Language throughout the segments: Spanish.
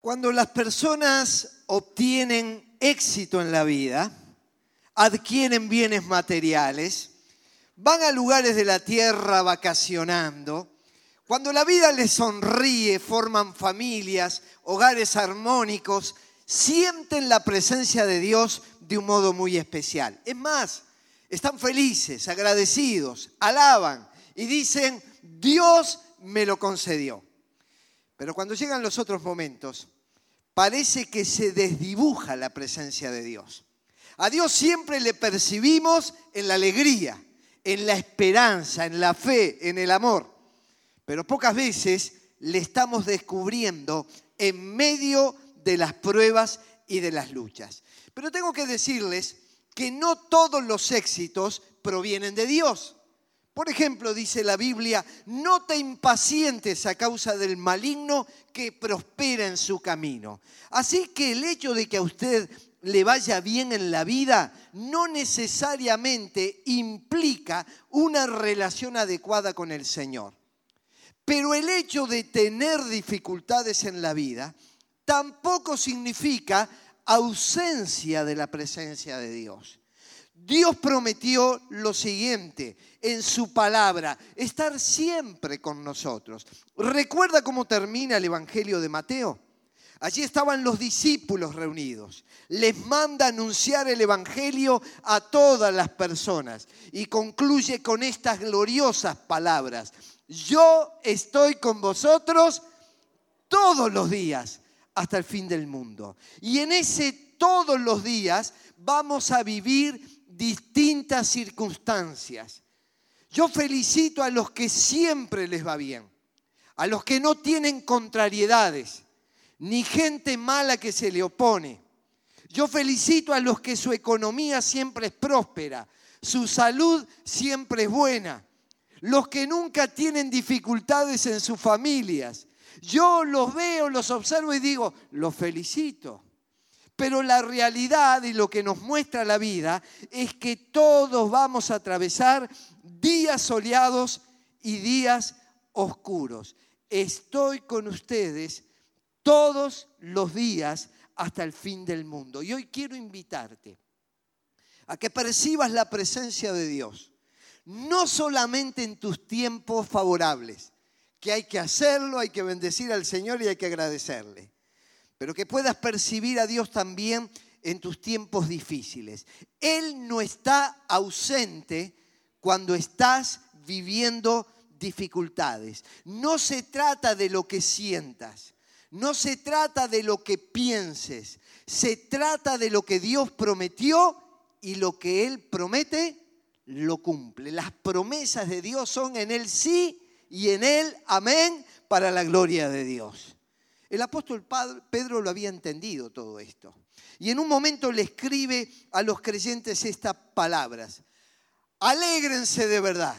Cuando las personas obtienen éxito en la vida, adquieren bienes materiales, van a lugares de la tierra vacacionando, cuando la vida les sonríe, forman familias, hogares armónicos, sienten la presencia de Dios de un modo muy especial. Es más, están felices, agradecidos, alaban y dicen, Dios me lo concedió. Pero cuando llegan los otros momentos, parece que se desdibuja la presencia de Dios. A Dios siempre le percibimos en la alegría, en la esperanza, en la fe, en el amor. Pero pocas veces le estamos descubriendo en medio de las pruebas y de las luchas. Pero tengo que decirles que no todos los éxitos provienen de Dios. Por ejemplo, dice la Biblia, no te impacientes a causa del maligno que prospera en su camino. Así que el hecho de que a usted le vaya bien en la vida no necesariamente implica una relación adecuada con el Señor. Pero el hecho de tener dificultades en la vida tampoco significa ausencia de la presencia de Dios. Dios prometió lo siguiente en su palabra, estar siempre con nosotros. ¿Recuerda cómo termina el Evangelio de Mateo? Allí estaban los discípulos reunidos. Les manda anunciar el Evangelio a todas las personas y concluye con estas gloriosas palabras. Yo estoy con vosotros todos los días hasta el fin del mundo. Y en ese todos los días vamos a vivir distintas circunstancias. Yo felicito a los que siempre les va bien, a los que no tienen contrariedades, ni gente mala que se le opone. Yo felicito a los que su economía siempre es próspera, su salud siempre es buena, los que nunca tienen dificultades en sus familias. Yo los veo, los observo y digo, los felicito. Pero la realidad y lo que nos muestra la vida es que todos vamos a atravesar días soleados y días oscuros. Estoy con ustedes todos los días hasta el fin del mundo. Y hoy quiero invitarte a que percibas la presencia de Dios, no solamente en tus tiempos favorables, que hay que hacerlo, hay que bendecir al Señor y hay que agradecerle pero que puedas percibir a Dios también en tus tiempos difíciles. Él no está ausente cuando estás viviendo dificultades. No se trata de lo que sientas, no se trata de lo que pienses, se trata de lo que Dios prometió y lo que Él promete lo cumple. Las promesas de Dios son en Él sí y en Él amén para la gloria de Dios. El apóstol Pedro lo había entendido todo esto. Y en un momento le escribe a los creyentes estas palabras. Alégrense de verdad.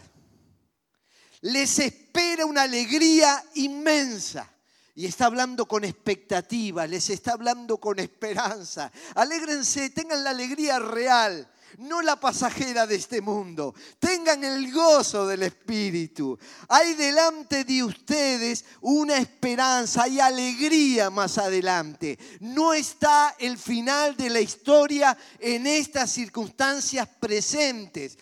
Les espera una alegría inmensa. Y está hablando con expectativa, les está hablando con esperanza. Alégrense, tengan la alegría real no la pasajera de este mundo. Tengan el gozo del Espíritu. Hay delante de ustedes una esperanza, hay alegría más adelante. No está el final de la historia en estas circunstancias presentes.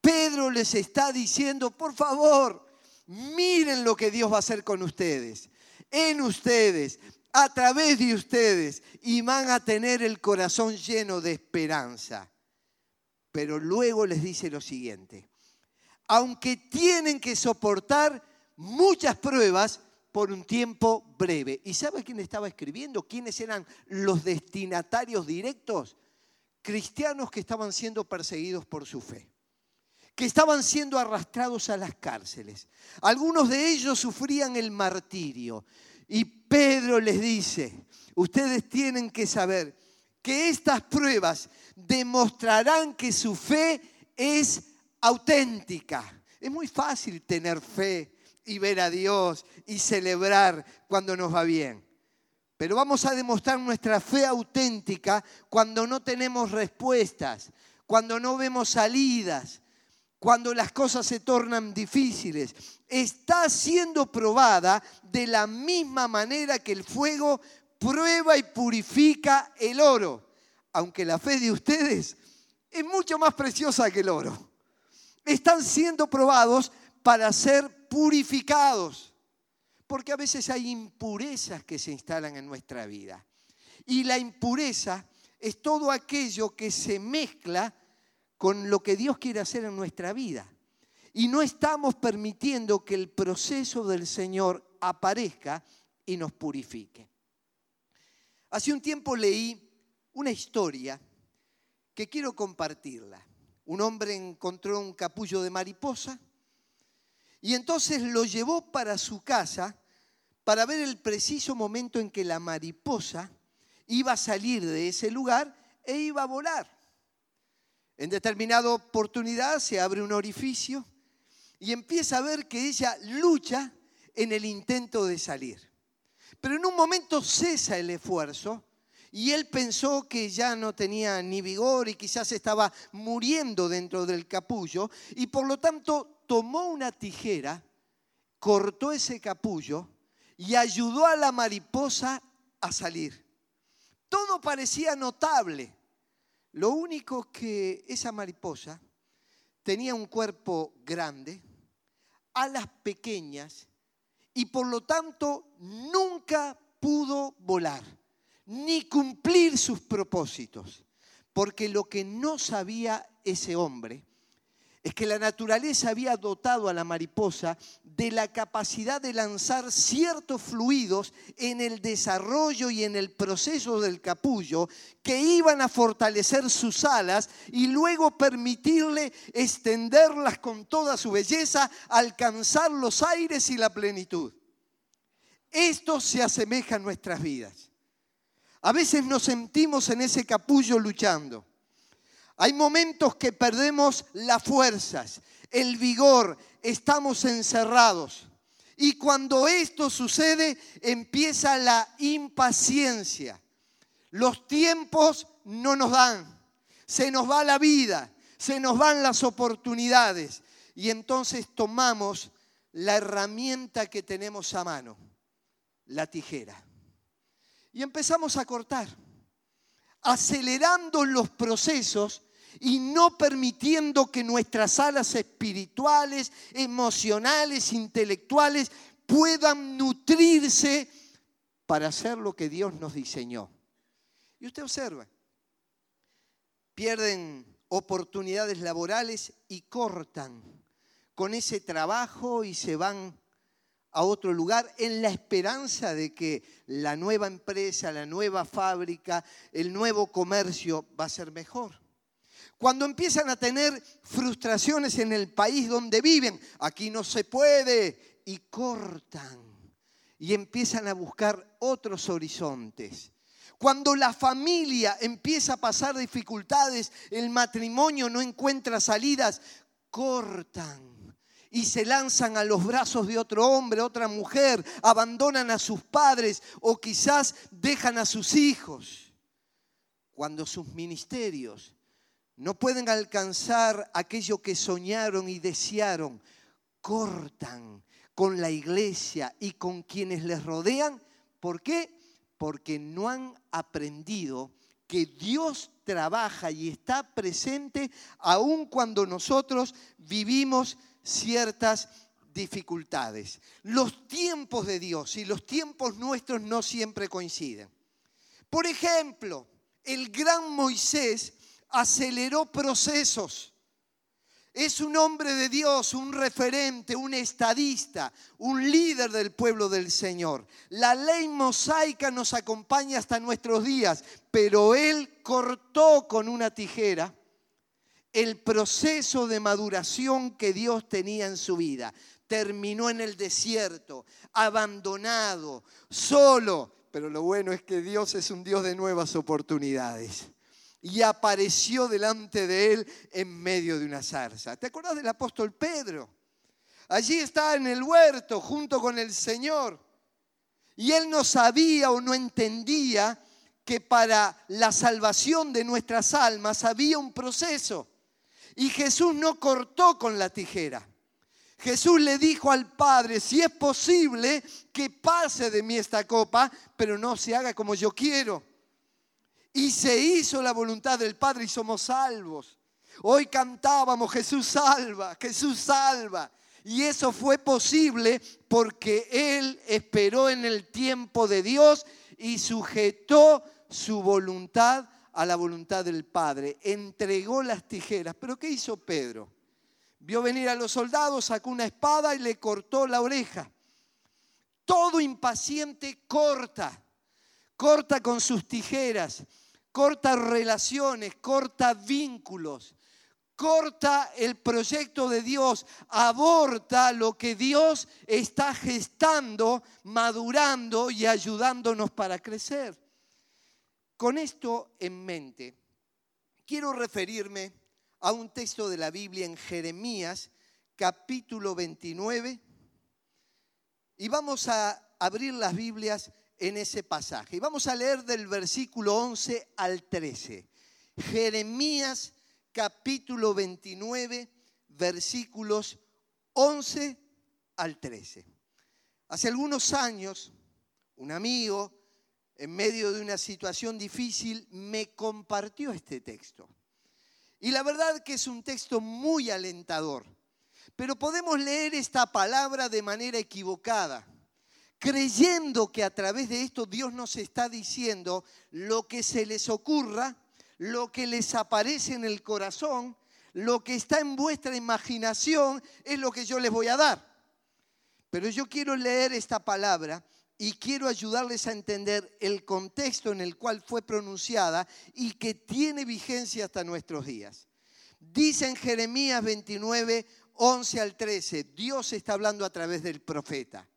Pedro les está diciendo, por favor, miren lo que Dios va a hacer con ustedes, en ustedes, a través de ustedes, y van a tener el corazón lleno de esperanza pero luego les dice lo siguiente, aunque tienen que soportar muchas pruebas por un tiempo breve. ¿Y sabe quién estaba escribiendo? ¿Quiénes eran los destinatarios directos? Cristianos que estaban siendo perseguidos por su fe, que estaban siendo arrastrados a las cárceles. Algunos de ellos sufrían el martirio. Y Pedro les dice, ustedes tienen que saber que estas pruebas demostrarán que su fe es auténtica. Es muy fácil tener fe y ver a Dios y celebrar cuando nos va bien. Pero vamos a demostrar nuestra fe auténtica cuando no tenemos respuestas, cuando no vemos salidas, cuando las cosas se tornan difíciles. Está siendo probada de la misma manera que el fuego prueba y purifica el oro, aunque la fe de ustedes es mucho más preciosa que el oro. Están siendo probados para ser purificados, porque a veces hay impurezas que se instalan en nuestra vida. Y la impureza es todo aquello que se mezcla con lo que Dios quiere hacer en nuestra vida. Y no estamos permitiendo que el proceso del Señor aparezca y nos purifique. Hace un tiempo leí una historia que quiero compartirla. Un hombre encontró un capullo de mariposa y entonces lo llevó para su casa para ver el preciso momento en que la mariposa iba a salir de ese lugar e iba a volar. En determinada oportunidad se abre un orificio y empieza a ver que ella lucha en el intento de salir. Pero en un momento cesa el esfuerzo y él pensó que ya no tenía ni vigor y quizás estaba muriendo dentro del capullo y por lo tanto tomó una tijera, cortó ese capullo y ayudó a la mariposa a salir. Todo parecía notable. Lo único que esa mariposa tenía un cuerpo grande, alas pequeñas y por lo tanto nunca pudo volar ni cumplir sus propósitos. Porque lo que no sabía ese hombre es que la naturaleza había dotado a la mariposa de la capacidad de lanzar ciertos fluidos en el desarrollo y en el proceso del capullo que iban a fortalecer sus alas y luego permitirle extenderlas con toda su belleza, alcanzar los aires y la plenitud. Esto se asemeja a nuestras vidas. A veces nos sentimos en ese capullo luchando hay momentos que perdemos las fuerzas, el vigor, estamos encerrados. Y cuando esto sucede, empieza la impaciencia. Los tiempos no nos dan, se nos va la vida, se nos van las oportunidades. Y entonces tomamos la herramienta que tenemos a mano, la tijera. Y empezamos a cortar acelerando los procesos y no permitiendo que nuestras alas espirituales, emocionales, intelectuales puedan nutrirse para hacer lo que Dios nos diseñó. Y usted observa, pierden oportunidades laborales y cortan con ese trabajo y se van a otro lugar en la esperanza de que la nueva empresa, la nueva fábrica, el nuevo comercio va a ser mejor. Cuando empiezan a tener frustraciones en el país donde viven, aquí no se puede, y cortan y empiezan a buscar otros horizontes. Cuando la familia empieza a pasar dificultades, el matrimonio no encuentra salidas, cortan y se lanzan a los brazos de otro hombre, otra mujer, abandonan a sus padres o quizás dejan a sus hijos. Cuando sus ministerios no pueden alcanzar aquello que soñaron y desearon, cortan con la iglesia y con quienes les rodean. ¿Por qué? Porque no han aprendido que Dios trabaja y está presente aun cuando nosotros vivimos ciertas dificultades. Los tiempos de Dios y los tiempos nuestros no siempre coinciden. Por ejemplo, el gran Moisés aceleró procesos. Es un hombre de Dios, un referente, un estadista, un líder del pueblo del Señor. La ley mosaica nos acompaña hasta nuestros días, pero él cortó con una tijera el proceso de maduración que Dios tenía en su vida. Terminó en el desierto, abandonado, solo. Pero lo bueno es que Dios es un Dios de nuevas oportunidades. Y apareció delante de él en medio de una zarza. ¿Te acuerdas del apóstol Pedro? Allí está en el huerto junto con el Señor. Y él no sabía o no entendía que para la salvación de nuestras almas había un proceso. Y Jesús no cortó con la tijera. Jesús le dijo al Padre, si es posible que pase de mí esta copa, pero no se haga como yo quiero. Y se hizo la voluntad del Padre y somos salvos. Hoy cantábamos, Jesús salva, Jesús salva. Y eso fue posible porque Él esperó en el tiempo de Dios y sujetó su voluntad a la voluntad del Padre. Entregó las tijeras. Pero ¿qué hizo Pedro? Vio venir a los soldados, sacó una espada y le cortó la oreja. Todo impaciente corta, corta con sus tijeras, corta relaciones, corta vínculos, corta el proyecto de Dios, aborta lo que Dios está gestando, madurando y ayudándonos para crecer. Con esto en mente, quiero referirme a un texto de la Biblia en Jeremías, capítulo 29, y vamos a abrir las Biblias en ese pasaje. Y vamos a leer del versículo 11 al 13. Jeremías capítulo 29, versículos 11 al 13. Hace algunos años, un amigo, en medio de una situación difícil, me compartió este texto. Y la verdad que es un texto muy alentador. Pero podemos leer esta palabra de manera equivocada, creyendo que a través de esto Dios nos está diciendo lo que se les ocurra lo que les aparece en el corazón, lo que está en vuestra imaginación es lo que yo les voy a dar. Pero yo quiero leer esta palabra y quiero ayudarles a entender el contexto en el cual fue pronunciada y que tiene vigencia hasta nuestros días. Dice en Jeremías 29, 11 al 13, Dios está hablando a través del profeta.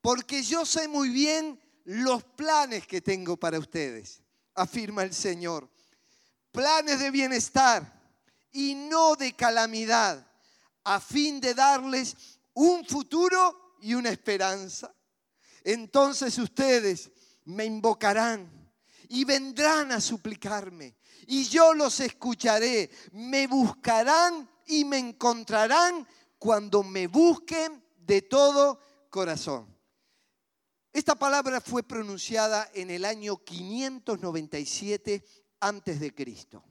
Porque yo sé muy bien los planes que tengo para ustedes, afirma el Señor planes de bienestar y no de calamidad, a fin de darles un futuro y una esperanza. Entonces ustedes me invocarán y vendrán a suplicarme y yo los escucharé. Me buscarán y me encontrarán cuando me busquen de todo corazón. Esta palabra fue pronunciada en el año 597 antes de Cristo.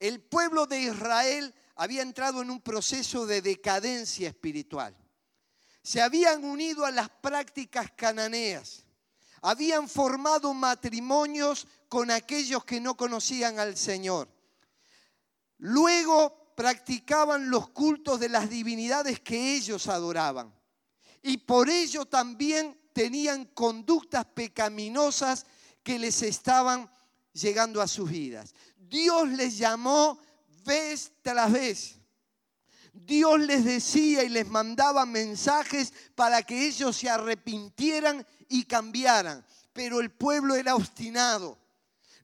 El pueblo de Israel había entrado en un proceso de decadencia espiritual. Se habían unido a las prácticas cananeas. Habían formado matrimonios con aquellos que no conocían al Señor. Luego practicaban los cultos de las divinidades que ellos adoraban. Y por ello también tenían conductas pecaminosas que les estaban llegando a sus vidas. Dios les llamó vez tras vez. Dios les decía y les mandaba mensajes para que ellos se arrepintieran y cambiaran. Pero el pueblo era obstinado.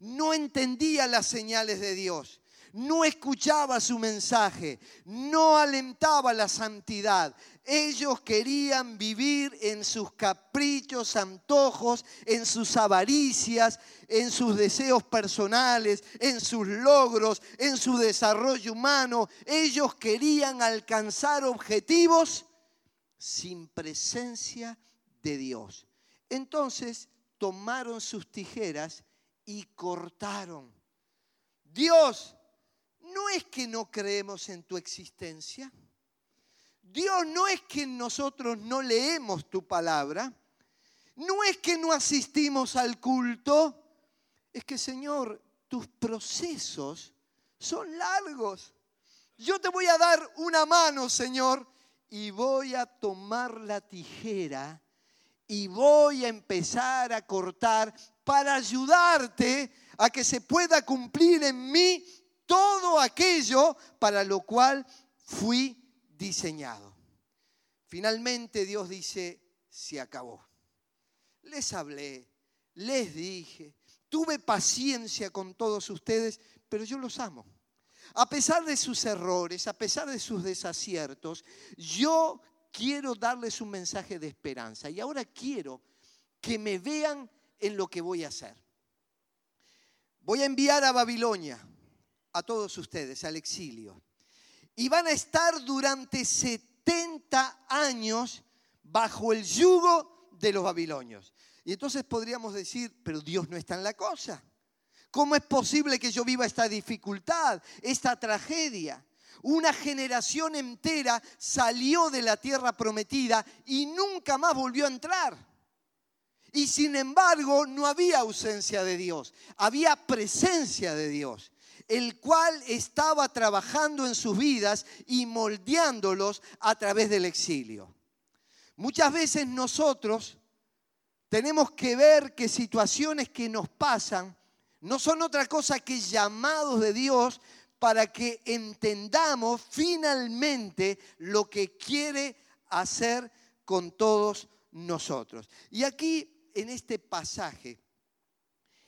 No entendía las señales de Dios no escuchaba su mensaje, no alentaba la santidad. Ellos querían vivir en sus caprichos, antojos, en sus avaricias, en sus deseos personales, en sus logros, en su desarrollo humano. Ellos querían alcanzar objetivos sin presencia de Dios. Entonces tomaron sus tijeras y cortaron. Dios no es que no creemos en tu existencia. Dios no es que nosotros no leemos tu palabra. No es que no asistimos al culto. Es que, Señor, tus procesos son largos. Yo te voy a dar una mano, Señor, y voy a tomar la tijera y voy a empezar a cortar para ayudarte a que se pueda cumplir en mí todo aquello para lo cual fui diseñado. Finalmente Dios dice, se acabó. Les hablé, les dije, tuve paciencia con todos ustedes, pero yo los amo. A pesar de sus errores, a pesar de sus desaciertos, yo quiero darles un mensaje de esperanza. Y ahora quiero que me vean en lo que voy a hacer. Voy a enviar a Babilonia a todos ustedes al exilio. Y van a estar durante 70 70 años bajo el yugo de los babilonios. Y entonces podríamos decir, pero Dios no está en la cosa. ¿Cómo es posible que yo viva esta dificultad, esta tragedia? Una generación entera salió de la tierra prometida y nunca más volvió a entrar. Y sin embargo no había ausencia de Dios, había presencia de Dios, el cual estaba trabajando en sus vidas y moldeándolos a través del exilio. Muchas veces nosotros tenemos que ver que situaciones que nos pasan no son otra cosa que llamados de Dios para que entendamos finalmente lo que quiere hacer con todos nosotros. Y aquí, en este pasaje,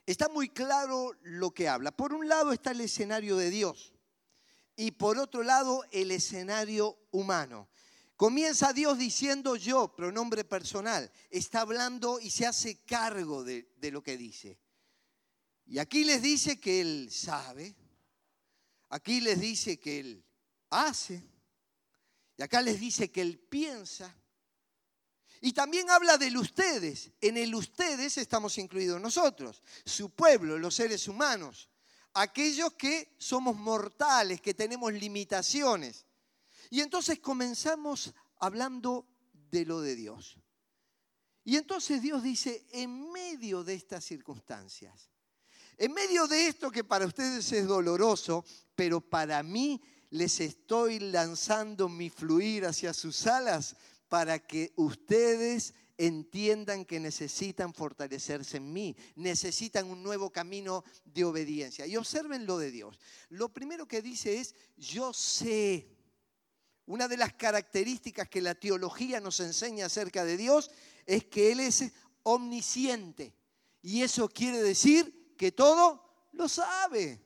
está muy claro lo que habla. Por un lado está el escenario de Dios y por otro lado el escenario humano. Comienza Dios diciendo yo, pronombre personal, está hablando y se hace cargo de, de lo que dice. Y aquí les dice que Él sabe, aquí les dice que Él hace, y acá les dice que Él piensa. Y también habla del ustedes. En el ustedes estamos incluidos nosotros, su pueblo, los seres humanos, aquellos que somos mortales, que tenemos limitaciones. Y entonces comenzamos hablando de lo de Dios. Y entonces Dios dice, en medio de estas circunstancias, en medio de esto que para ustedes es doloroso, pero para mí les estoy lanzando mi fluir hacia sus alas para que ustedes entiendan que necesitan fortalecerse en mí, necesitan un nuevo camino de obediencia. Y observen lo de Dios. Lo primero que dice es, yo sé. Una de las características que la teología nos enseña acerca de Dios es que Él es omnisciente. Y eso quiere decir que todo lo sabe,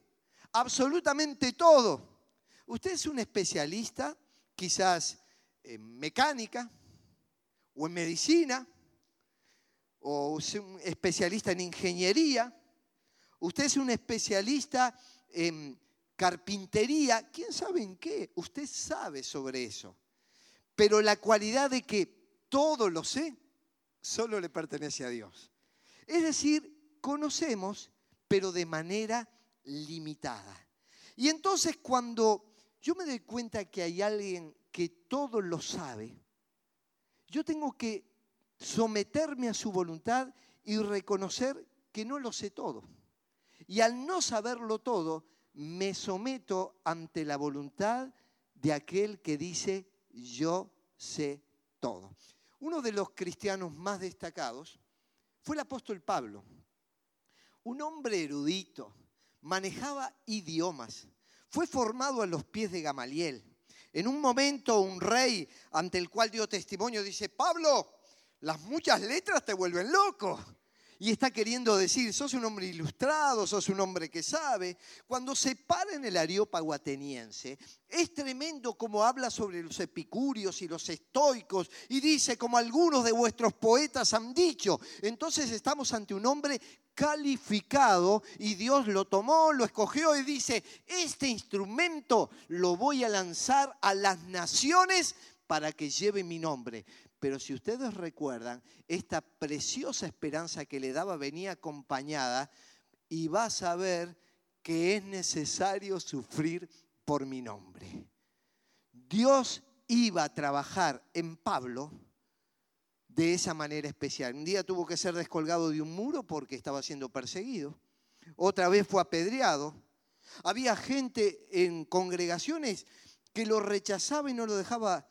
absolutamente todo. Usted es un especialista, quizás en mecánica o en medicina, o es un especialista en ingeniería, usted es un especialista en carpintería, quién sabe en qué, usted sabe sobre eso. Pero la cualidad de que todo lo sé, solo le pertenece a Dios. Es decir, conocemos pero de manera limitada. Y entonces cuando yo me doy cuenta que hay alguien que todo lo sabe, yo tengo que someterme a su voluntad y reconocer que no lo sé todo. Y al no saberlo todo, me someto ante la voluntad de aquel que dice, yo sé todo. Uno de los cristianos más destacados fue el apóstol Pablo un hombre erudito, manejaba idiomas, fue formado a los pies de Gamaliel. En un momento un rey ante el cual dio testimonio dice, Pablo, las muchas letras te vuelven loco y está queriendo decir, sos un hombre ilustrado, sos un hombre que sabe. Cuando se para en el Areópago ateniense, es tremendo como habla sobre los epicúreos y los estoicos y dice, como algunos de vuestros poetas han dicho. Entonces estamos ante un hombre calificado y Dios lo tomó, lo escogió y dice, este instrumento lo voy a lanzar a las naciones para que lleve mi nombre. Pero si ustedes recuerdan, esta preciosa esperanza que le daba venía acompañada y vas a ver que es necesario sufrir por mi nombre. Dios iba a trabajar en Pablo de esa manera especial. Un día tuvo que ser descolgado de un muro porque estaba siendo perseguido. Otra vez fue apedreado. Había gente en congregaciones que lo rechazaba y no lo dejaba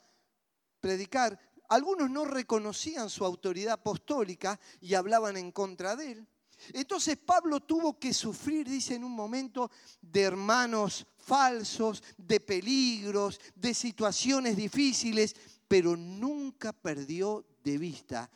predicar algunos no reconocían su autoridad apostólica y hablaban en contra de él. Entonces Pablo tuvo que sufrir, dice en un momento, de hermanos falsos, de peligros, de situaciones difíciles, pero nunca perdió de vista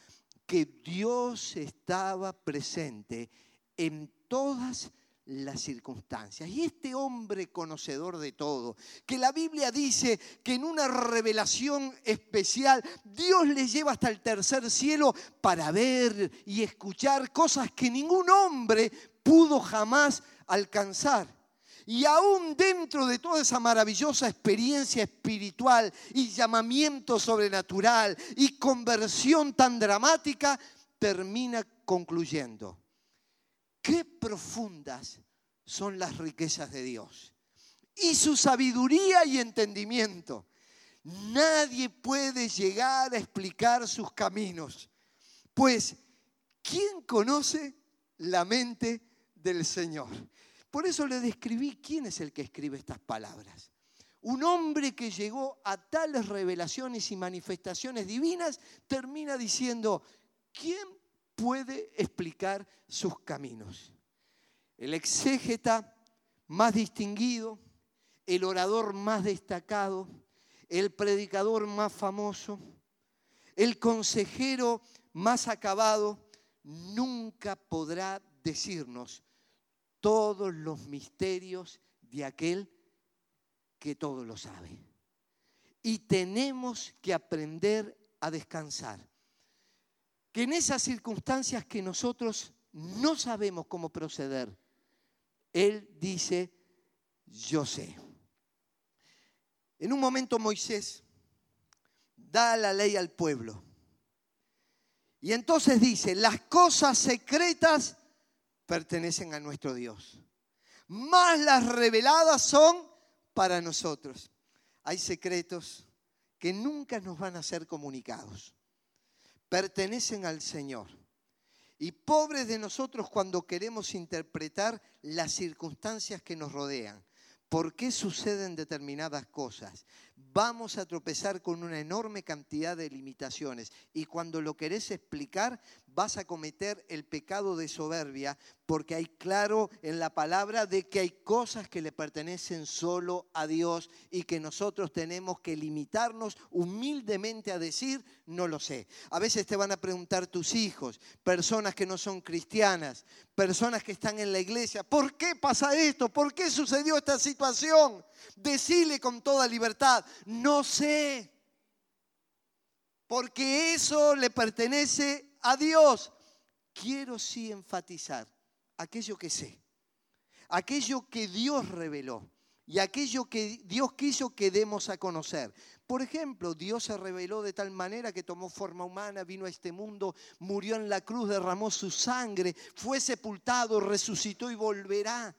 que Dios estaba presente en todas las circunstancias. Y este hombre conocedor de todo, que la Biblia dice que en una revelación especial Dios le lleva hasta el tercer cielo para ver y escuchar cosas que ningún hombre pudo jamás alcanzar. Y aún dentro de toda esa maravillosa experiencia espiritual y llamamiento sobrenatural y conversión tan dramática, termina concluyendo, qué profundas son las riquezas de Dios y su sabiduría y entendimiento. Nadie puede llegar a explicar sus caminos, pues ¿quién conoce la mente del Señor? Por eso le describí quién es el que escribe estas palabras. Un hombre que llegó a tales revelaciones y manifestaciones divinas termina diciendo, ¿quién puede explicar sus caminos? El exégeta más distinguido, el orador más destacado, el predicador más famoso, el consejero más acabado, nunca podrá decirnos todos los misterios de aquel que todo lo sabe. Y tenemos que aprender a descansar. Que en esas circunstancias que nosotros no sabemos cómo proceder, Él dice, yo sé. En un momento Moisés da la ley al pueblo. Y entonces dice, las cosas secretas pertenecen a nuestro Dios. Más las reveladas son para nosotros. Hay secretos que nunca nos van a ser comunicados. Pertenecen al Señor. Y pobres de nosotros cuando queremos interpretar las circunstancias que nos rodean. ¿Por qué suceden determinadas cosas? Vamos a tropezar con una enorme cantidad de limitaciones y cuando lo querés explicar vas a cometer el pecado de soberbia porque hay claro en la palabra de que hay cosas que le pertenecen solo a Dios y que nosotros tenemos que limitarnos humildemente a decir, no lo sé. A veces te van a preguntar tus hijos, personas que no son cristianas, personas que están en la iglesia, ¿por qué pasa esto? ¿Por qué sucedió esta situación? Decile con toda libertad, no sé. Porque eso le pertenece a Dios. Quiero sí enfatizar aquello que sé, aquello que Dios reveló y aquello que Dios quiso que demos a conocer. Por ejemplo, Dios se reveló de tal manera que tomó forma humana, vino a este mundo, murió en la cruz, derramó su sangre, fue sepultado, resucitó y volverá.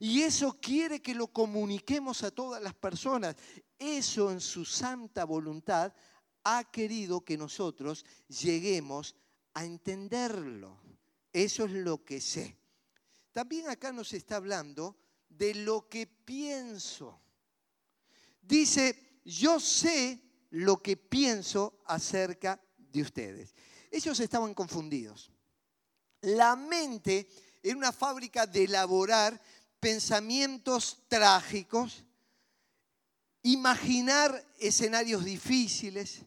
Y eso quiere que lo comuniquemos a todas las personas. Eso en su santa voluntad ha querido que nosotros lleguemos a entenderlo. Eso es lo que sé. También acá nos está hablando de lo que pienso. Dice, yo sé lo que pienso acerca de ustedes. Ellos estaban confundidos. La mente era una fábrica de elaborar pensamientos trágicos, imaginar escenarios difíciles,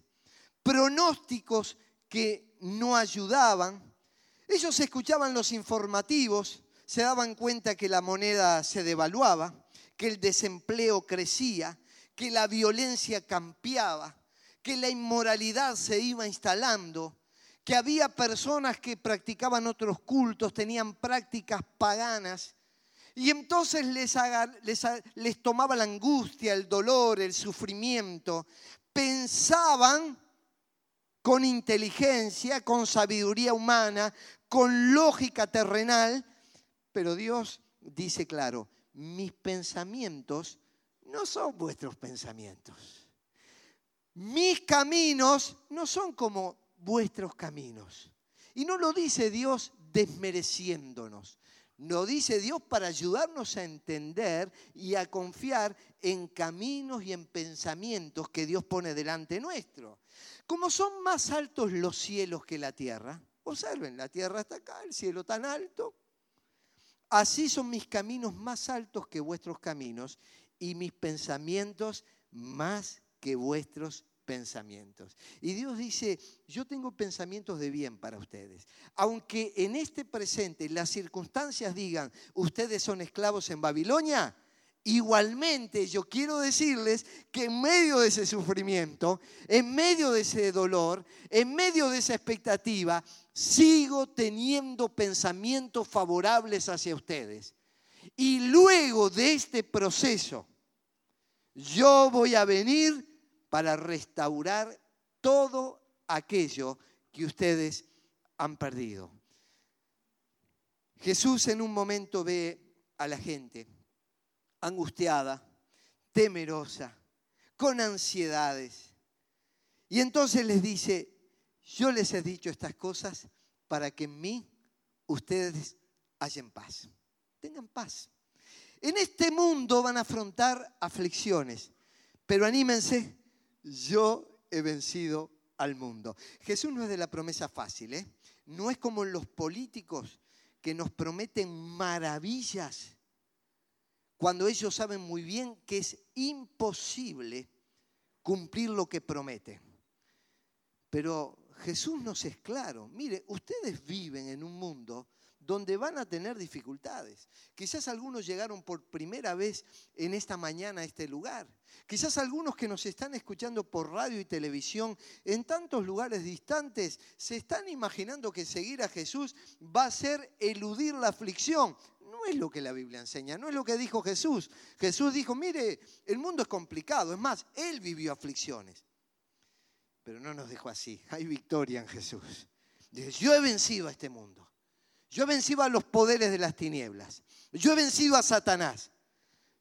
pronósticos que no ayudaban. Ellos escuchaban los informativos se daban cuenta que la moneda se devaluaba, que el desempleo crecía, que la violencia campeaba, que la inmoralidad se iba instalando, que había personas que practicaban otros cultos, tenían prácticas paganas, y entonces les, tomaba la angustia, el dolor, el sufrimiento. Pensaban con inteligencia, con sabiduría humana, con lógica terrenal, pero Dios dice claro, mis pensamientos no son vuestros pensamientos. Mis caminos no son como vuestros caminos. Y no lo dice Dios desmereciéndonos. Lo dice Dios para ayudarnos a entender y a confiar en caminos y en pensamientos que Dios pone delante nuestro. Como son más altos los cielos que la tierra, observen, la tierra está acá, el cielo tan alto, Así son mis caminos más altos que vuestros caminos y mis pensamientos más que vuestros pensamientos. Y Dios dice, yo tengo pensamientos de bien para ustedes. Aunque en este presente las circunstancias digan, ustedes son esclavos en Babilonia, Igualmente, yo quiero decirles que en medio de ese sufrimiento, en medio de ese dolor, en medio de esa expectativa, sigo teniendo pensamientos favorables hacia ustedes. Y luego de este proceso, yo voy a venir para restaurar todo aquello que ustedes han perdido. Jesús en un momento ve a la gente angustiada, temerosa, con ansiedades. Y entonces les dice, yo les he dicho estas cosas para que en mí ustedes hallen paz. Tengan paz. En este mundo van a afrontar aflicciones, pero anímense, yo he vencido al mundo. Jesús no es de la promesa fácil, ¿eh? No es como los políticos que nos prometen maravillas cuando ellos saben muy bien que es imposible cumplir lo que promete. Pero Jesús nos es claro, mire, ustedes viven en un mundo donde van a tener dificultades. Quizás algunos llegaron por primera vez en esta mañana a este lugar. Quizás algunos que nos están escuchando por radio y televisión en tantos lugares distantes se están imaginando que seguir a Jesús va a ser eludir la aflicción. No es lo que la Biblia enseña, no es lo que dijo Jesús. Jesús dijo, mire, el mundo es complicado, es más, Él vivió aflicciones. Pero no nos dejó así, hay victoria en Jesús. Dice, yo he vencido a este mundo. Yo he vencido a los poderes de las tinieblas. Yo he vencido a Satanás.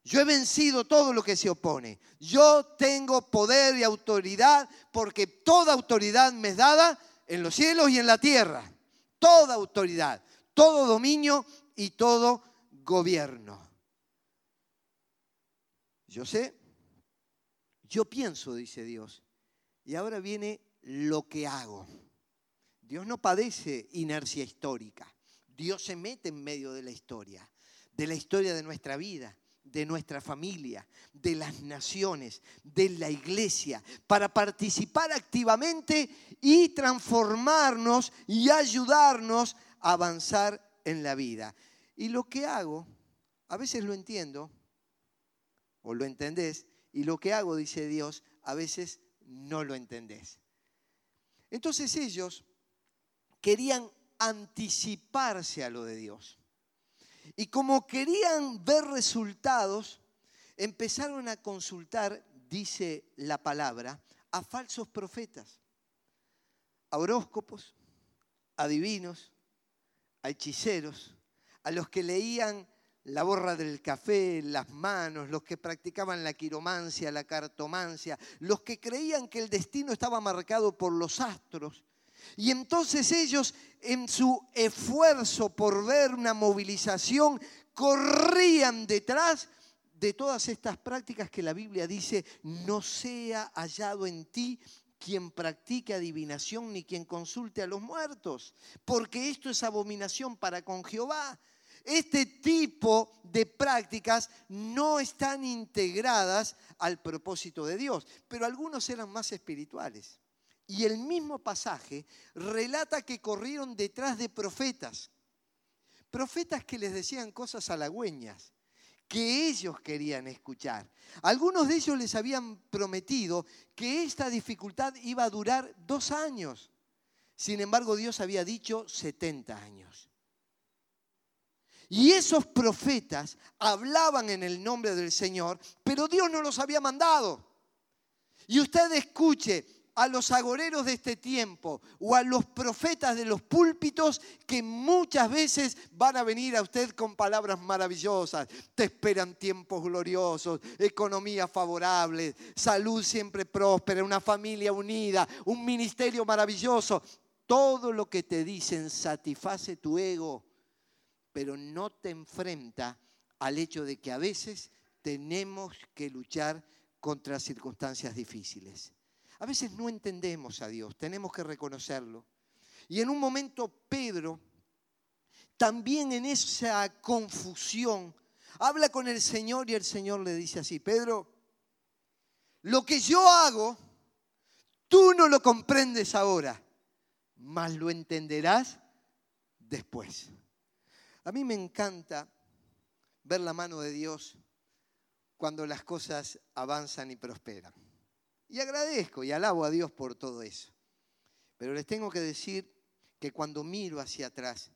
Yo he vencido todo lo que se opone. Yo tengo poder y autoridad porque toda autoridad me es dada en los cielos y en la tierra. Toda autoridad, todo dominio y todo gobierno. Yo sé, yo pienso, dice Dios, y ahora viene lo que hago. Dios no padece inercia histórica. Dios se mete en medio de la historia, de la historia de nuestra vida, de nuestra familia, de las naciones, de la iglesia, para participar activamente y transformarnos y ayudarnos a avanzar en la vida. Y lo que hago, a veces lo entiendo, o lo entendés, y lo que hago, dice Dios, a veces no lo entendés. Entonces ellos querían anticiparse a lo de Dios. Y como querían ver resultados, empezaron a consultar, dice la palabra, a falsos profetas, a horóscopos, a divinos, a hechiceros, a los que leían la borra del café, las manos, los que practicaban la quiromancia, la cartomancia, los que creían que el destino estaba marcado por los astros y entonces ellos en su esfuerzo por ver una movilización corrían detrás de todas estas prácticas que la Biblia dice, no sea hallado en ti quien practique adivinación ni quien consulte a los muertos, porque esto es abominación para con Jehová. Este tipo de prácticas no están integradas al propósito de Dios, pero algunos eran más espirituales. Y el mismo pasaje relata que corrieron detrás de profetas. Profetas que les decían cosas halagüeñas, que ellos querían escuchar. Algunos de ellos les habían prometido que esta dificultad iba a durar dos años. Sin embargo, Dios había dicho 70 años. Y esos profetas hablaban en el nombre del Señor, pero Dios no los había mandado. Y usted escuche, a los agoreros de este tiempo o a los profetas de los púlpitos que muchas veces van a venir a usted con palabras maravillosas. Te esperan tiempos gloriosos, economía favorable, salud siempre próspera, una familia unida, un ministerio maravilloso. Todo lo que te dicen satisface tu ego, pero no te enfrenta al hecho de que a veces tenemos que luchar contra circunstancias difíciles. A veces no entendemos a Dios, tenemos que reconocerlo. Y en un momento Pedro, también en esa confusión, habla con el Señor y el Señor le dice así, Pedro, lo que yo hago, tú no lo comprendes ahora, mas lo entenderás después. A mí me encanta ver la mano de Dios cuando las cosas avanzan y prosperan. Y agradezco y alabo a Dios por todo eso. Pero les tengo que decir que cuando miro hacia atrás,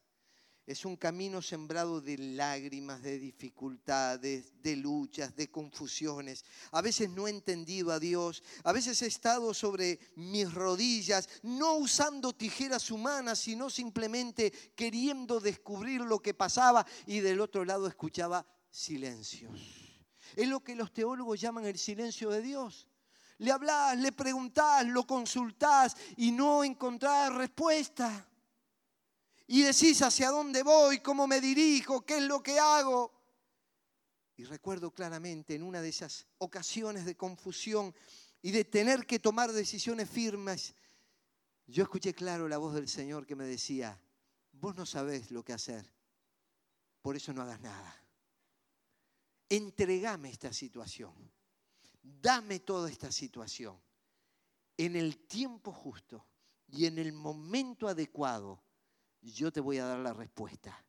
Es un camino sembrado de lágrimas, de dificultades, de luchas, de confusiones. A veces no he entendido a Dios, a veces he estado sobre mis rodillas, no usando tijeras humanas, sino simplemente queriendo descubrir lo que pasaba y del otro lado escuchaba silencios. Es lo que los teólogos llaman el silencio de Dios. Le hablás, le preguntás, lo consultás y no encontrás respuesta y decís hacia dónde voy, cómo me dirijo, qué es lo que hago. Y recuerdo claramente en una de esas ocasiones de confusión y de tener que tomar decisiones firmes, yo escuché claro la voz del Señor que me decía, vos no sabés lo que hacer, por eso no hagas nada. Entregame esta situación, dame toda esta situación. En el tiempo justo y en el momento adecuado, yo te voy a dar la respuesta.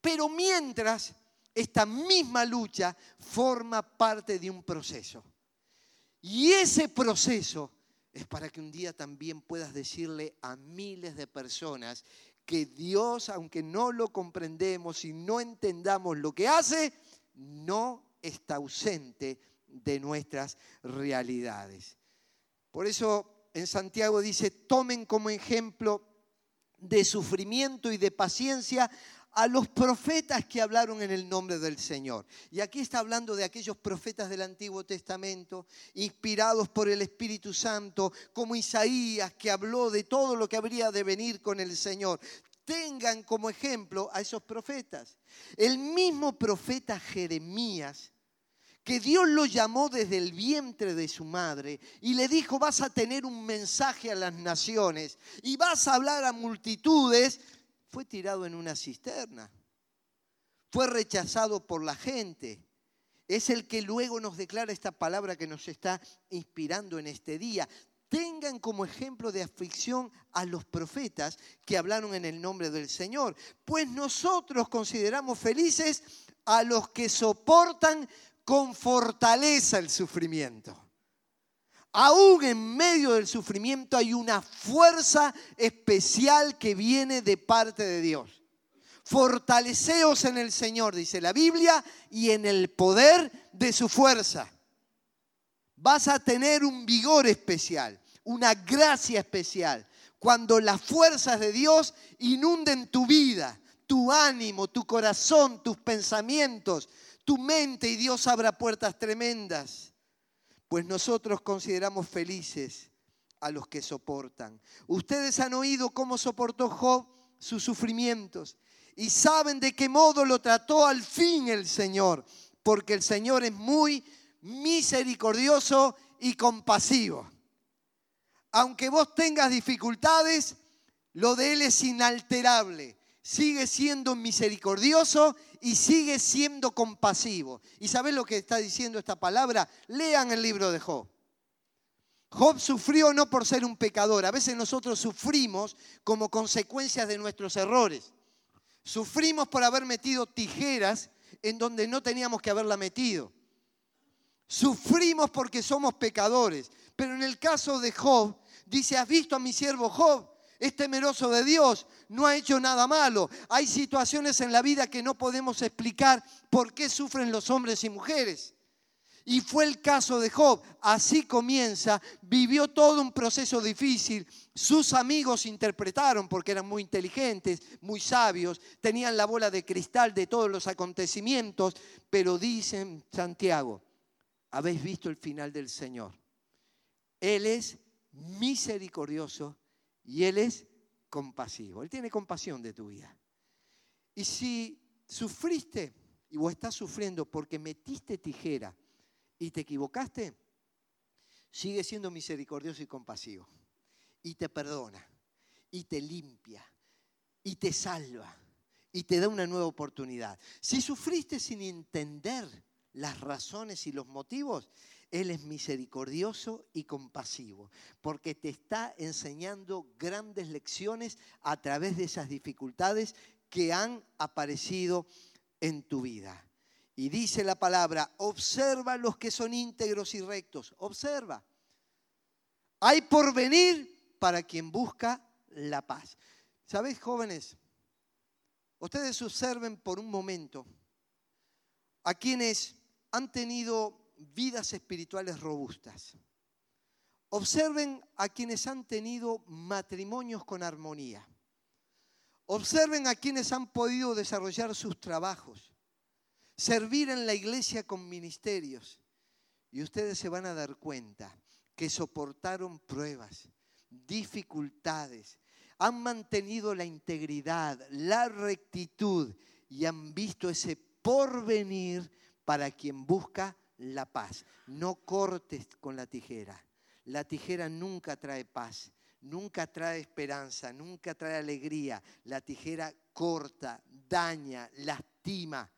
Pero mientras, esta misma lucha forma parte de un proceso. Y ese proceso es para que un día también puedas decirle a miles de personas que Dios, aunque no lo comprendemos y no entendamos lo que hace, no está ausente de nuestras realidades. Por eso en Santiago dice, tomen como ejemplo de sufrimiento y de paciencia a los profetas que hablaron en el nombre del Señor. Y aquí está hablando de aquellos profetas del Antiguo Testamento, inspirados por el Espíritu Santo, como Isaías, que habló de todo lo que habría de venir con el Señor. Tengan como ejemplo a esos profetas. El mismo profeta Jeremías que Dios lo llamó desde el vientre de su madre y le dijo, vas a tener un mensaje a las naciones y vas a hablar a multitudes, fue tirado en una cisterna. Fue rechazado por la gente. Es el que luego nos declara esta palabra que nos está inspirando en este día. Tengan como ejemplo de aflicción a los profetas que hablaron en el nombre del Señor, pues nosotros consideramos felices a los que soportan con fortaleza el sufrimiento. Aún en medio del sufrimiento hay una fuerza especial que viene de parte de Dios. Fortaleceos en el Señor, dice la Biblia, y en el poder de su fuerza. Vas a tener un vigor especial, una gracia especial, cuando las fuerzas de Dios inunden tu vida, tu ánimo, tu corazón, tus pensamientos, tu mente y Dios abra puertas tremendas. Pues nosotros consideramos felices a los que soportan. Ustedes han oído cómo soportó Job sus sufrimientos y saben de qué modo lo trató al fin el Señor, porque el Señor es muy misericordioso y compasivo. Aunque vos tengas dificultades, lo de Él es inalterable sigue siendo misericordioso y sigue siendo compasivo. ¿Y sabes lo que está diciendo esta palabra? Lean el libro de Job. Job sufrió no por ser un pecador, a veces nosotros sufrimos como consecuencia de nuestros errores. Sufrimos por haber metido tijeras en donde no teníamos que haberla metido. Sufrimos porque somos pecadores. Pero en el caso de Job, dice, ¿has visto a mi siervo Job? Es temeroso de Dios, no ha hecho nada malo. Hay situaciones en la vida que no podemos explicar por qué sufren los hombres y mujeres. Y fue el caso de Job. Así comienza, vivió todo un proceso difícil. Sus amigos interpretaron porque eran muy inteligentes, muy sabios, tenían la bola de cristal de todos los acontecimientos, pero dicen Santiago, habéis visto el final del Señor. Él es misericordioso y Él es compasivo. Él tiene compasión de tu vida. Y si sufriste vos estás sufriendo porque metiste tijera y te equivocaste, sigue siendo misericordioso y compasivo. Y te perdona, y te limpia, y te salva, y te da una nueva oportunidad. Si sufriste sin entender las razones y los motivos, él es misericordioso y compasivo, porque te está enseñando grandes lecciones a través de esas dificultades que han aparecido en tu vida. Y dice la palabra, observa los que son íntegros y rectos, observa. Hay porvenir para quien busca la paz. ¿Sabes, jóvenes? Ustedes observen por un momento a quienes han tenido vidas espirituales robustas. Observen a quienes han tenido matrimonios con armonía. Observen a quienes han podido desarrollar sus trabajos, servir en la iglesia con ministerios. Y ustedes se van a dar cuenta que soportaron pruebas, dificultades, han mantenido la integridad, la rectitud y han visto ese porvenir para quien busca la paz. No cortes con la tijera. La tijera nunca trae paz, nunca trae esperanza, nunca trae alegría. La tijera corta, daña, lastima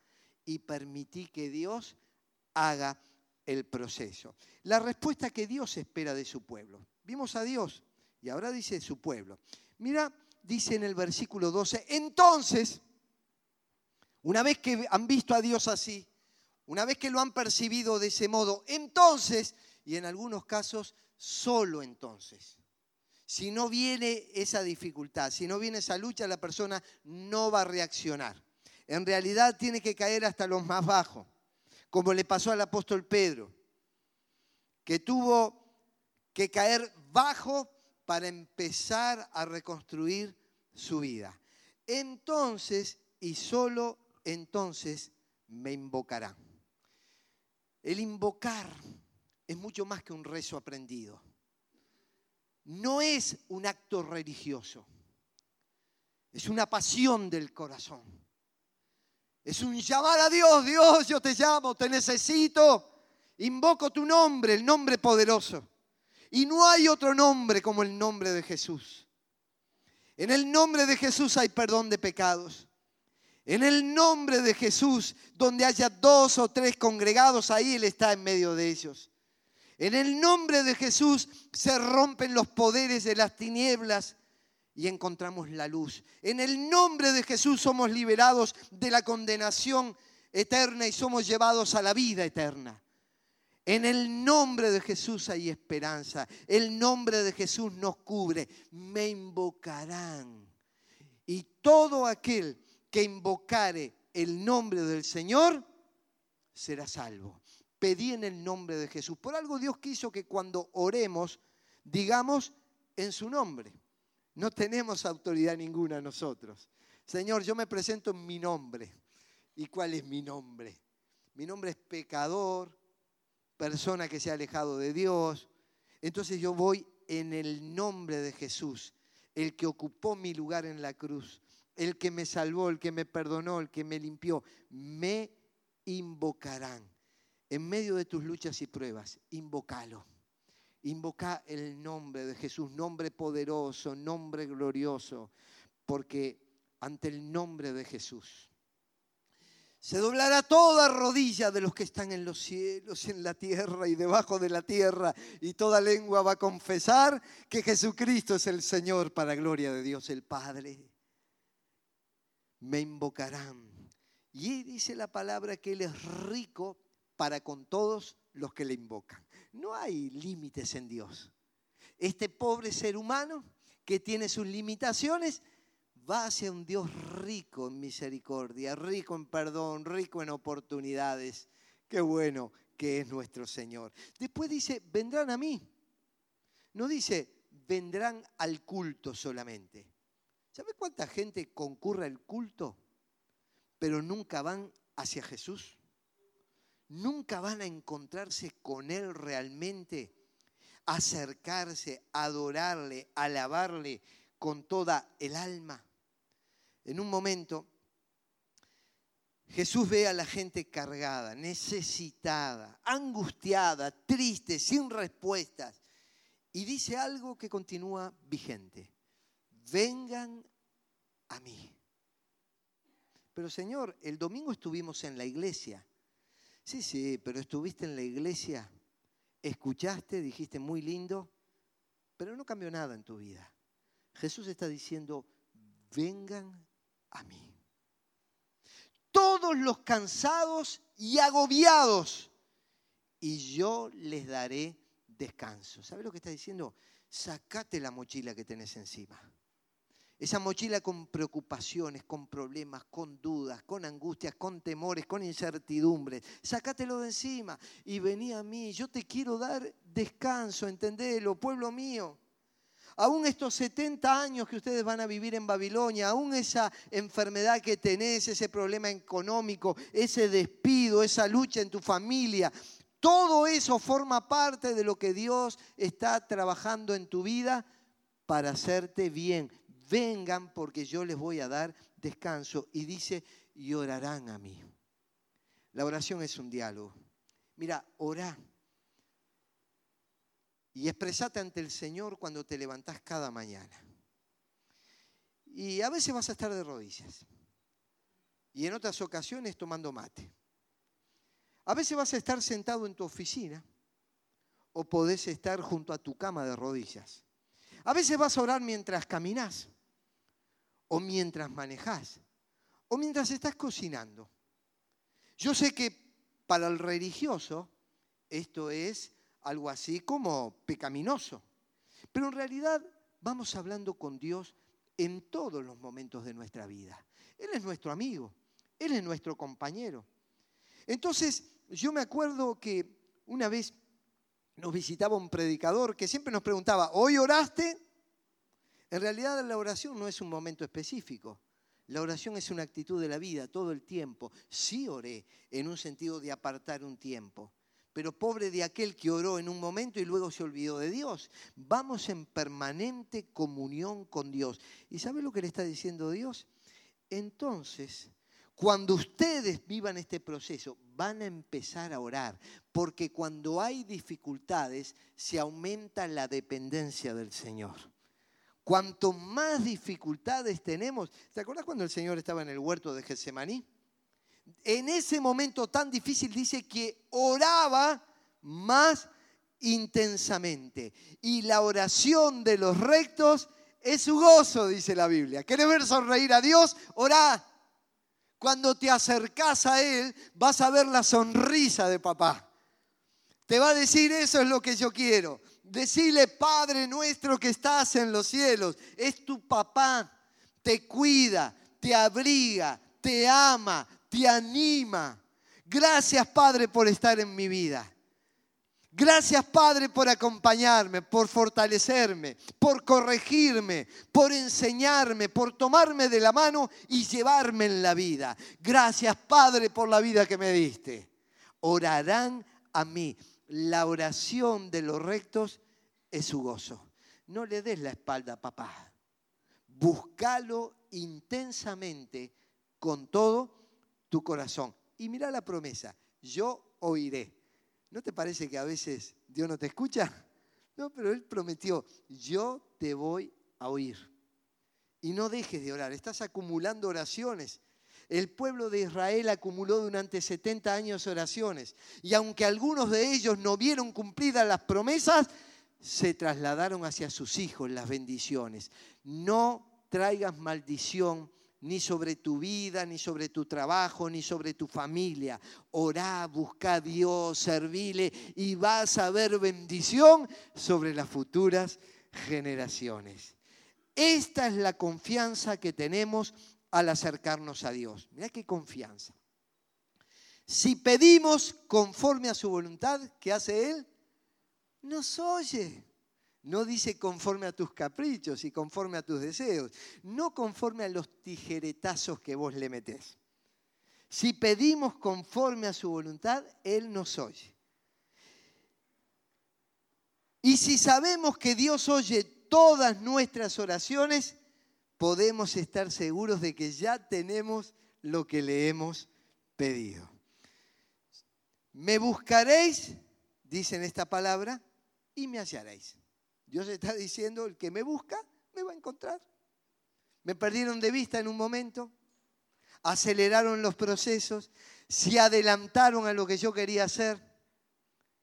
y permití que Dios haga el proceso. La respuesta que Dios espera de su pueblo. Vimos a Dios y ahora dice su pueblo. Mira, dice en el versículo 12, entonces, una vez que han visto a Dios así, una vez que lo han percibido de ese modo, entonces, y en algunos casos, solo entonces. Si no viene esa dificultad, si no viene esa lucha, la persona no va a reaccionar. En realidad tiene que caer hasta los más bajos, como le pasó al apóstol Pedro, que tuvo que caer bajo para empezar a reconstruir su vida. Entonces, y solo entonces, me invocarán. El invocar es mucho más que un rezo aprendido. No es un acto religioso. Es una pasión del corazón. Es un llamar a Dios, Dios, yo te llamo, te necesito. Invoco tu nombre, el nombre poderoso. Y no hay otro nombre como el nombre de Jesús. En el nombre de Jesús hay perdón de pecados. En el nombre de Jesús, donde haya dos o tres congregados, ahí Él está en medio de ellos. En el nombre de Jesús se rompen los poderes de las tinieblas y encontramos la luz. En el nombre de Jesús somos liberados de la condenación eterna y somos llevados a la vida eterna. En el nombre de Jesús hay esperanza. El nombre de Jesús nos cubre. Me invocarán. Y todo aquel que invocare el nombre del Señor será salvo. Pedí en el nombre de Jesús. Por algo Dios quiso que cuando oremos digamos en su nombre. No tenemos autoridad ninguna nosotros. Señor, yo me presento en mi nombre. ¿Y cuál es mi nombre? Mi nombre es pecador, persona que se ha alejado de Dios. Entonces yo voy en el nombre de Jesús, el que ocupó mi lugar en la cruz, el que me salvó, el que me perdonó, el que me limpió. Me invocarán. En medio de tus luchas y pruebas, invócalo. Invoca el nombre de Jesús, nombre poderoso, nombre glorioso, porque ante el nombre de Jesús se doblará toda rodilla de los que están en los cielos, en la tierra y debajo de la tierra, y toda lengua va a confesar que Jesucristo es el Señor para gloria de Dios el Padre. Me invocarán. Y dice la palabra que Él es rico para con todos los que le invocan. No hay límites en Dios. Este pobre ser humano que tiene sus limitaciones va hacia un Dios rico en misericordia, rico en perdón, rico en oportunidades. Qué bueno que es nuestro Señor. Después dice, vendrán a mí. No dice, vendrán al culto solamente. ¿Sabe cuánta gente concurre al culto, pero nunca van hacia Jesús? Nunca van a encontrarse con Él realmente, acercarse, adorarle, alabarle con toda el alma. En un momento, Jesús ve a la gente cargada, necesitada, angustiada, triste, sin respuestas. Y dice algo que continúa vigente. Vengan a mí. Pero Señor, el domingo estuvimos en la iglesia. Sí, sí, pero estuviste en la iglesia, escuchaste, dijiste muy lindo, pero no cambió nada en tu vida. Jesús está diciendo, vengan a mí. Todos los cansados y agobiados, y yo les daré descanso. ¿Sabes lo que está diciendo? Sacate la mochila que tenés encima. Esa mochila con preocupaciones, con problemas, con dudas, con angustias, con temores, con incertidumbres. Sácatelo de encima y vení a mí. Yo te quiero dar descanso, entendelo, pueblo mío. Aún estos 70 años que ustedes van a vivir en Babilonia, aún esa enfermedad que tenés, ese problema económico, ese despido, esa lucha en tu familia, todo eso forma parte de lo que Dios está trabajando en tu vida para hacerte bien vengan porque yo les voy a dar descanso. Y dice, y orarán a mí. La oración es un diálogo. Mira, orá. Y expresate ante el Señor cuando te levantás cada mañana. Y a veces vas a estar de rodillas. Y en otras ocasiones tomando mate. A veces vas a estar sentado en tu oficina o podés estar junto a tu cama de rodillas. A veces vas a orar mientras caminas o mientras manejas, o mientras estás cocinando. Yo sé que para el religioso esto es algo así como pecaminoso, pero en realidad vamos hablando con Dios en todos los momentos de nuestra vida. Él es nuestro amigo, Él es nuestro compañero. Entonces, yo me acuerdo que una vez nos visitaba un predicador que siempre nos preguntaba, ¿hoy oraste? En realidad la oración no es un momento específico. La oración es una actitud de la vida todo el tiempo. Sí oré en un sentido de apartar un tiempo. Pero pobre de aquel que oró en un momento y luego se olvidó de Dios. Vamos en permanente comunión con Dios. ¿Y sabe lo que le está diciendo Dios? Entonces, cuando ustedes vivan este proceso, van a empezar a orar, porque cuando hay dificultades, se aumenta la dependencia del Señor. Cuanto más dificultades tenemos, ¿te acuerdas cuando el Señor estaba en el huerto de Getsemaní? En ese momento tan difícil dice que oraba más intensamente. Y la oración de los rectos es su gozo, dice la Biblia. ¿Quieres ver sonreír a Dios? Orá. Cuando te acercas a Él, vas a ver la sonrisa de papá. Te va a decir, eso es lo que yo quiero. Decile, Padre nuestro que estás en los cielos, es tu papá, te cuida, te abriga, te ama, te anima. Gracias, Padre, por estar en mi vida. Gracias, Padre, por acompañarme, por fortalecerme, por corregirme, por enseñarme, por tomarme de la mano y llevarme en la vida. Gracias, Padre, por la vida que me diste. Orarán a mí la oración de los rectos es su gozo. No le des la espalda papá. Búscalo intensamente con todo tu corazón. Y mira la promesa, yo oiré. ¿No te parece que a veces Dios no te escucha? No, pero Él prometió, yo te voy a oír. Y no dejes de orar, estás acumulando oraciones. El pueblo de Israel acumuló durante 70 años oraciones y aunque algunos de ellos no vieron cumplidas las promesas, se trasladaron hacia sus hijos las bendiciones. No traigas maldición ni sobre tu vida, ni sobre tu trabajo, ni sobre tu familia. Orá, busca a Dios, servile y vas a ver bendición sobre las futuras generaciones. Esta es la confianza que tenemos al acercarnos a Dios. Mira qué confianza. Si pedimos conforme a su voluntad, ¿qué hace Él? Nos oye. No dice conforme a tus caprichos y conforme a tus deseos, no conforme a los tijeretazos que vos le metés. Si pedimos conforme a su voluntad, Él nos oye. Y si sabemos que Dios oye todas nuestras oraciones, podemos estar seguros de que ya tenemos lo que le hemos pedido. Me buscaréis, dice en esta palabra, y me hallaréis. Dios está diciendo, el que me busca, me va a encontrar. Me perdieron de vista en un momento, aceleraron los procesos, se adelantaron a lo que yo quería hacer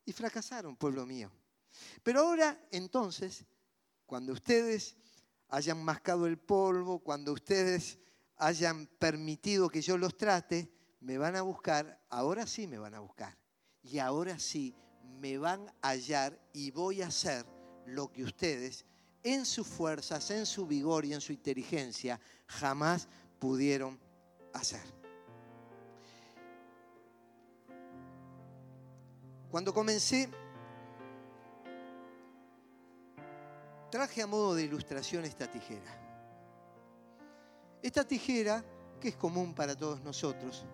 y fracasaron, pueblo mío. Pero ahora, entonces, cuando ustedes hayan mascado el polvo, cuando ustedes hayan permitido que yo los trate, me van a buscar, ahora sí me van a buscar. Y ahora sí me van a hallar y voy a hacer lo que ustedes en sus fuerzas, en su vigor y en su inteligencia, jamás pudieron hacer. Cuando comencé, traje a modo de ilustración esta tijera. Esta tijera, que es común para todos nosotros,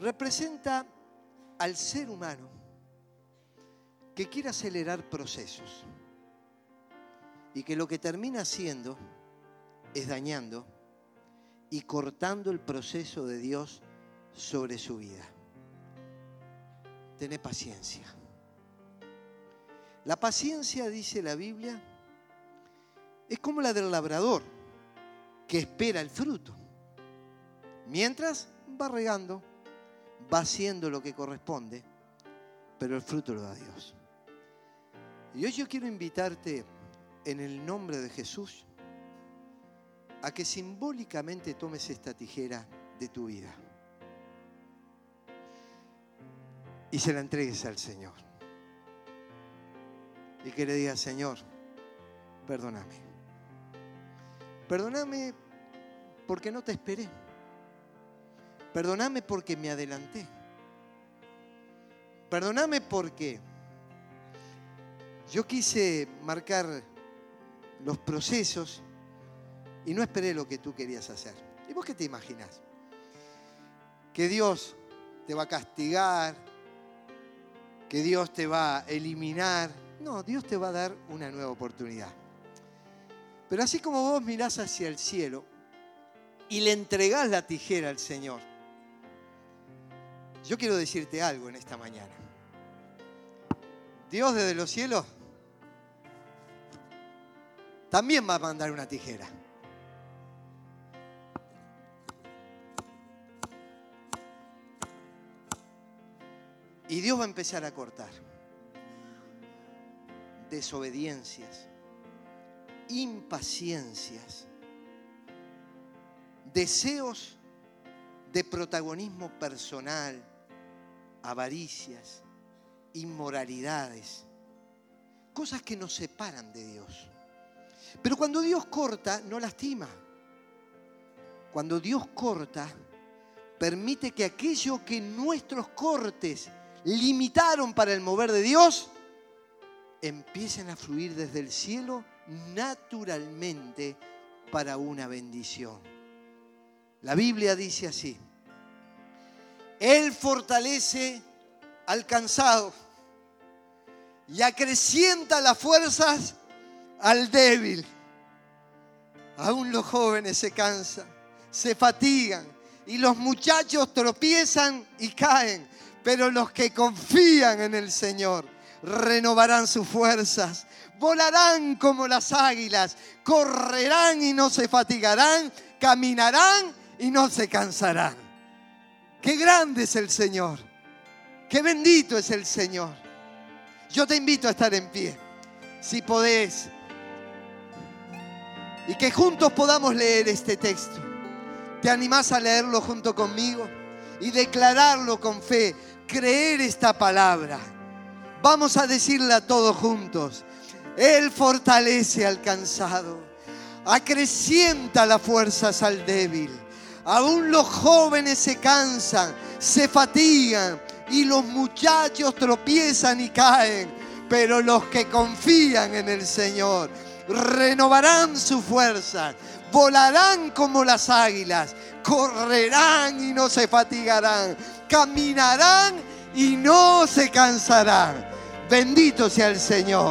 representa al ser humano que quiere acelerar procesos y que lo que termina haciendo es dañando y cortando el proceso de Dios sobre su vida. Tené paciencia. La paciencia, dice la Biblia, es como la del labrador que espera el fruto. Mientras va regando, va haciendo lo que corresponde, pero el fruto lo da Dios. Y hoy yo quiero invitarte en el nombre de Jesús a que simbólicamente tomes esta tijera de tu vida y se la entregues al Señor. Y que le digas, Señor, perdóname. Perdóname porque no te esperé. Perdóname porque me adelanté. Perdóname porque yo quise marcar los procesos y no esperé lo que tú querías hacer. ¿Y vos qué te imaginas? Que Dios te va a castigar, que Dios te va a eliminar. No, Dios te va a dar una nueva oportunidad. Pero así como vos mirás hacia el cielo y le entregás la tijera al Señor, yo quiero decirte algo en esta mañana. Dios desde los cielos también va a mandar una tijera. Y Dios va a empezar a cortar desobediencias, impaciencias, deseos de protagonismo personal, avaricias, inmoralidades, cosas que nos separan de Dios. Pero cuando Dios corta, no lastima. Cuando Dios corta, permite que aquello que nuestros cortes limitaron para el mover de Dios, empiecen a fluir desde el cielo naturalmente para una bendición. La Biblia dice así, Él fortalece al cansado y acrecienta las fuerzas al débil. Aún los jóvenes se cansan, se fatigan y los muchachos tropiezan y caen pero los que confían en el Señor renovarán sus fuerzas, volarán como las águilas, correrán y no se fatigarán, caminarán y no se cansarán. Qué grande es el Señor, qué bendito es el Señor. Yo te invito a estar en pie, si podés, y que juntos podamos leer este texto. ¿Te animás a leerlo junto conmigo y declararlo con fe? creer esta palabra. Vamos a decirla todos juntos. Él fortalece al cansado, acrecienta las fuerzas al débil. Aún los jóvenes se cansan, se fatigan y los muchachos tropiezan y caen. Pero los que confían en el Señor renovarán sus fuerzas, volarán como las águilas, correrán y no se fatigarán caminarán y no se cansarán. Bendito sea el Señor.